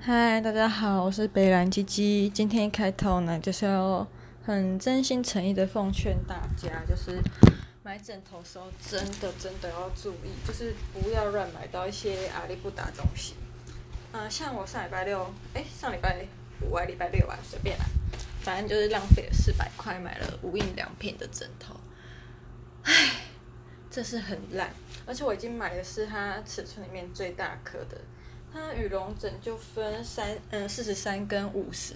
嗨，大家好，我是北兰鸡鸡。今天一开头呢，就是要很真心诚意的奉劝大家，就是买枕头时候真的真的要注意，就是不要乱买到一些阿里不达东西。嗯、像我上礼拜六，哎，上礼拜五还礼拜六吧，随便啦，反正就是浪费了四百块买了无印良品的枕头。唉，这是很烂，而且我已经买的是它尺寸里面最大颗的。它羽绒枕就分三，嗯，四十三跟五十，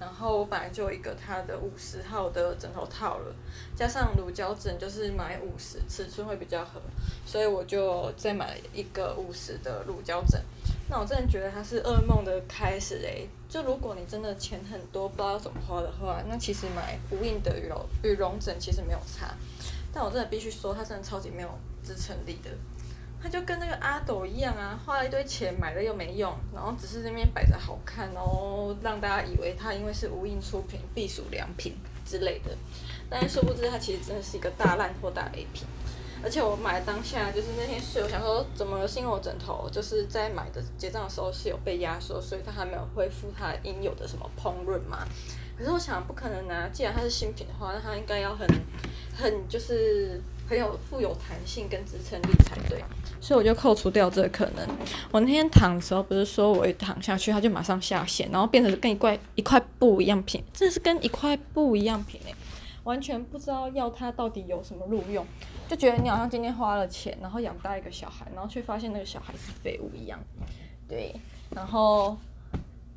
然后我本来就有一个它的五十号的枕头套了，加上乳胶枕就是买五十，尺寸会比较合，所以我就再买一个五十的乳胶枕。那我真的觉得它是噩梦的开始诶，就如果你真的钱很多，不知道怎么花的话，那其实买无印的羽绒羽绒枕其实没有差，但我真的必须说，它真的超级没有支撑力的。它就跟那个阿斗一样啊，花了一堆钱买了又没用，然后只是那边摆着好看哦，让大家以为它因为是无印出品必属良品之类的，但是殊不知它其实真的是一个大烂货大 A 品。而且我买当下就是那天睡，我想说怎么是因为我枕头就是在买的结账的时候是有被压缩，所以它还没有恢复它应有的什么膨润嘛。可是我想不可能啊，既然它是新品的话，那它应该要很很就是。很有富有弹性跟支撑力才对，所以我就扣除掉这个可能。我那天躺的时候，不是说我一躺下去，它就马上下线，然后变成跟一块一块布一样平，真的是跟一块布一样平诶，完全不知道要它到底有什么路用，就觉得你好像今天花了钱，然后养大一个小孩，然后却发现那个小孩是废物一样。对，然后。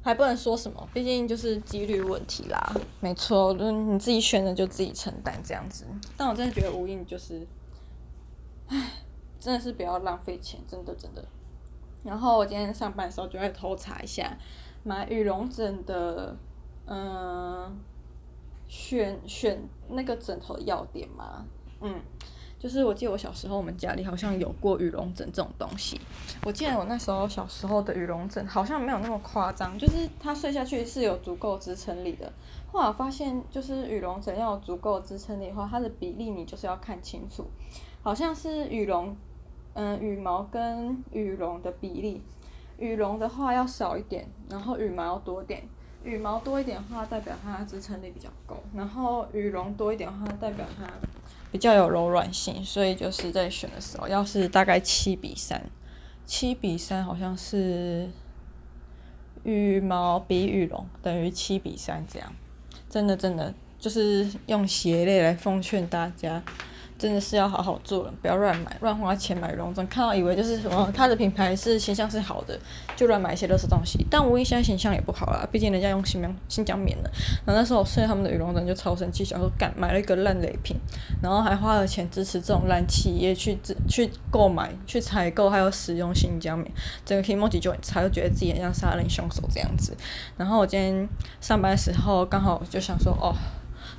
还不能说什么，毕竟就是几率问题啦。没错，就是你自己选的就自己承担这样子。但我真的觉得无印就是，唉，真的是不要浪费钱，真的真的。然后我今天上班的时候就会偷查一下买羽绒枕的，嗯，选选那个枕头的要点嘛，嗯。就是我记得我小时候，我们家里好像有过羽绒枕这种东西。我记得我那时候小时候的羽绒枕好像没有那么夸张，就是它睡下去是有足够支撑力的。后来发现，就是羽绒枕要有足够支撑力的话，它的比例你就是要看清楚，好像是羽绒，嗯，羽毛跟羽绒的比例，羽绒的话要少一点，然后羽毛多点。羽毛多一点的话，代表它支撑力比较够，然后羽绒多一点的话，代表它。比较有柔软性，所以就是在选的时候，要是大概七比三，七比三好像是羽毛比羽绒等于七比三这样，真的真的就是用鞋类来奉劝大家。真的是要好好做人，不要乱买、乱花钱买羽绒枕。看到以为就是什么，它的品牌是形象是好的，就乱买一些垃圾东西。但无印现在形象也不好啦，毕竟人家用新疆新疆棉的。然后那时候我睡他们的羽绒枕就超生气，想说干买了一个烂雷品，然后还花了钱支持这种烂企业去去购买、去采购还有使用新疆棉，整个 kimochi 就很差，就觉得自己很像杀人凶手这样子。然后我今天上班的时候刚好就想说哦。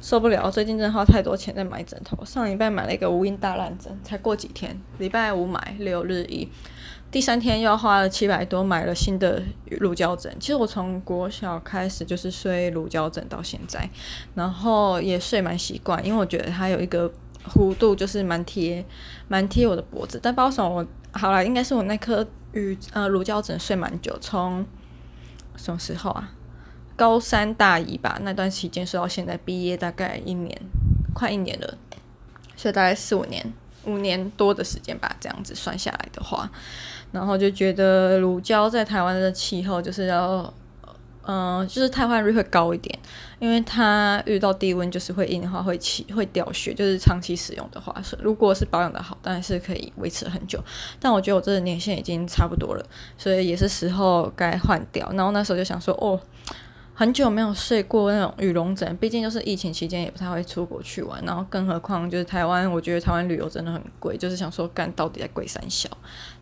受不了，最近真的花太多钱在买枕头。上礼拜买了一个无印大烂枕，才过几天，礼拜五买，六日一，第三天又要花了七百多买了新的乳胶枕。其实我从国小开始就是睡乳胶枕到现在，然后也睡蛮习惯，因为我觉得它有一个弧度，就是蛮贴，蛮贴我的脖子。但包什么我好了，应该是我那颗乳呃乳胶枕睡蛮久，从什么时候啊？高三大一吧，那段期间睡到现在毕业大概一年，快一年了，所以大概四五年，五年多的时间吧，这样子算下来的话，然后就觉得乳胶在台湾的气候就是要，嗯、就是汰换率会高一点，因为它遇到低温就是会硬的话会起会掉屑，就是长期使用的话，是如果是保养的好，当然是可以维持很久，但我觉得我这个年限已经差不多了，所以也是时候该换掉。然后那时候就想说，哦。很久没有睡过那种羽绒枕，毕竟就是疫情期间也不太会出国去玩，然后更何况就是台湾，我觉得台湾旅游真的很贵，就是想说干到底在贵三小，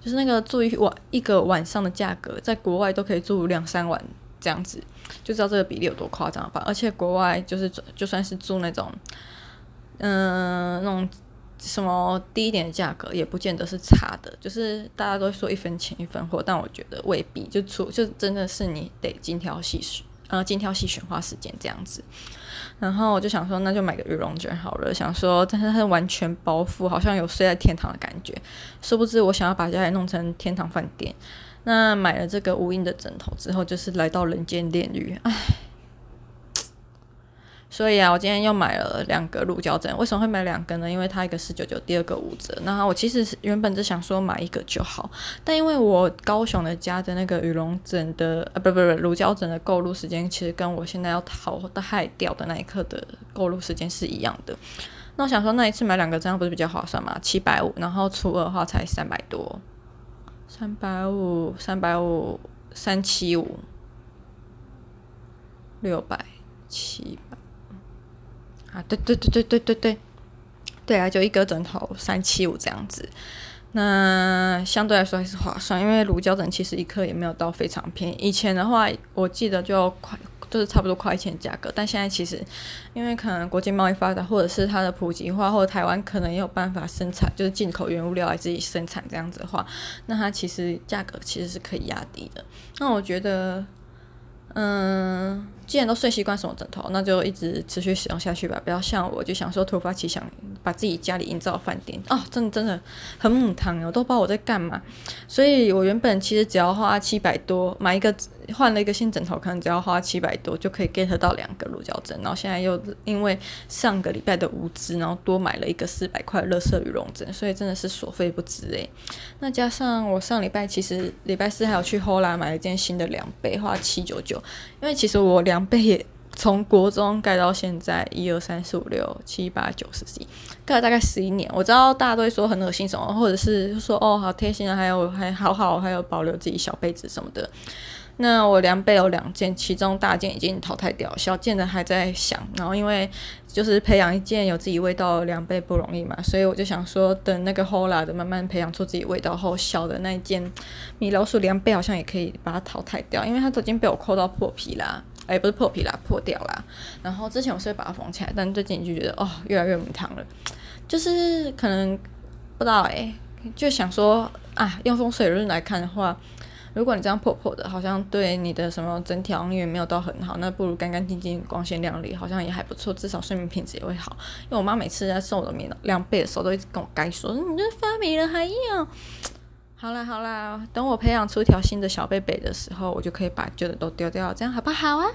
就是那个住一晚一个晚上的价格，在国外都可以住两三晚这样子，就知道这个比例有多夸张吧。而且国外就是就算是住那种，嗯、那种什么低一点的价格，也不见得是差的，就是大家都说一分钱一分货，但我觉得未必，就出就真的是你得精挑细选。然后精挑细选花时间这样子，然后我就想说，那就买个羽绒卷好了。想说，但是它完全包覆，好像有睡在天堂的感觉。殊不知，我想要把家里弄成天堂饭店，那买了这个无印的枕头之后，就是来到人间炼狱，唉。所以啊，我今天又买了两个乳胶枕。为什么会买两个呢？因为它一个四九九，第二个五折。那我其实是原本只想说买一个就好，但因为我高雄的家的那个羽绒枕的啊，不不不，乳胶枕的购入时间其实跟我现在要淘汰掉的那一刻的购入时间是一样的。那我想说，那一次买两个这样不是比较划算吗？七百五，然后除二的话才三百多，三百五，三百五，三七五，六百，七百。啊，对对对对对对对，对啊，就一个枕头三七五这样子，那相对来说还是划算，因为乳胶枕其实一颗也没有到非常便宜。以前的话，我记得就快就是差不多快一千价格，但现在其实因为可能国际贸易发达，或者是它的普及化，或者台湾可能也有办法生产，就是进口原物料来自己生产这样子的话，那它其实价格其实是可以压低的。那我觉得。嗯，既然都睡习惯什么枕头，那就一直持续使用下去吧。不要像我，就想说突发奇想，把自己家里营造饭店哦，真的真的很母汤哦，我都不知道我在干嘛。所以我原本其实只要花七百多买一个。换了一个新枕头，可能只要花七百多就可以 get 到两个乳胶枕，然后现在又因为上个礼拜的无知，然后多买了一个四百块乐色羽绒枕，所以真的是所费不值诶。那加上我上礼拜其实礼拜四还有去 HOLA 买了一件新的凉被，花七九九，因为其实我两凉被也从国中盖到现在一二三四五六七八九十十一，盖了大概十一年。我知道大家都会说很恶心什么，或者是说哦好贴心啊，还有还好好还有保留自己小被子什么的。那我凉被有两件，其中大件已经淘汰掉，小件的还在想。然后因为就是培养一件有自己味道的凉被不容易嘛，所以我就想说，等那个 HOLA 的慢慢培养出自己味道后，小的那一件米老鼠凉被好像也可以把它淘汰掉，因为它都已经被我抠到破皮啦，哎，不是破皮啦，破掉啦。然后之前我是会把它缝起来，但最近就觉得哦，越来越母汤了，就是可能不知道哎，就想说啊，用风水论来看的话。如果你这样破破的，好像对你的什么整体因为没有到很好，那不如干干净净、光鲜亮丽，好像也还不错，至少睡眠品质也会好。因为我妈每次在送我的棉凉被的时候，都一直跟我该说，你这发霉了还要。好啦好啦，等我培养出一条新的小贝贝的时候，我就可以把旧的都丢掉，这样好不好啊？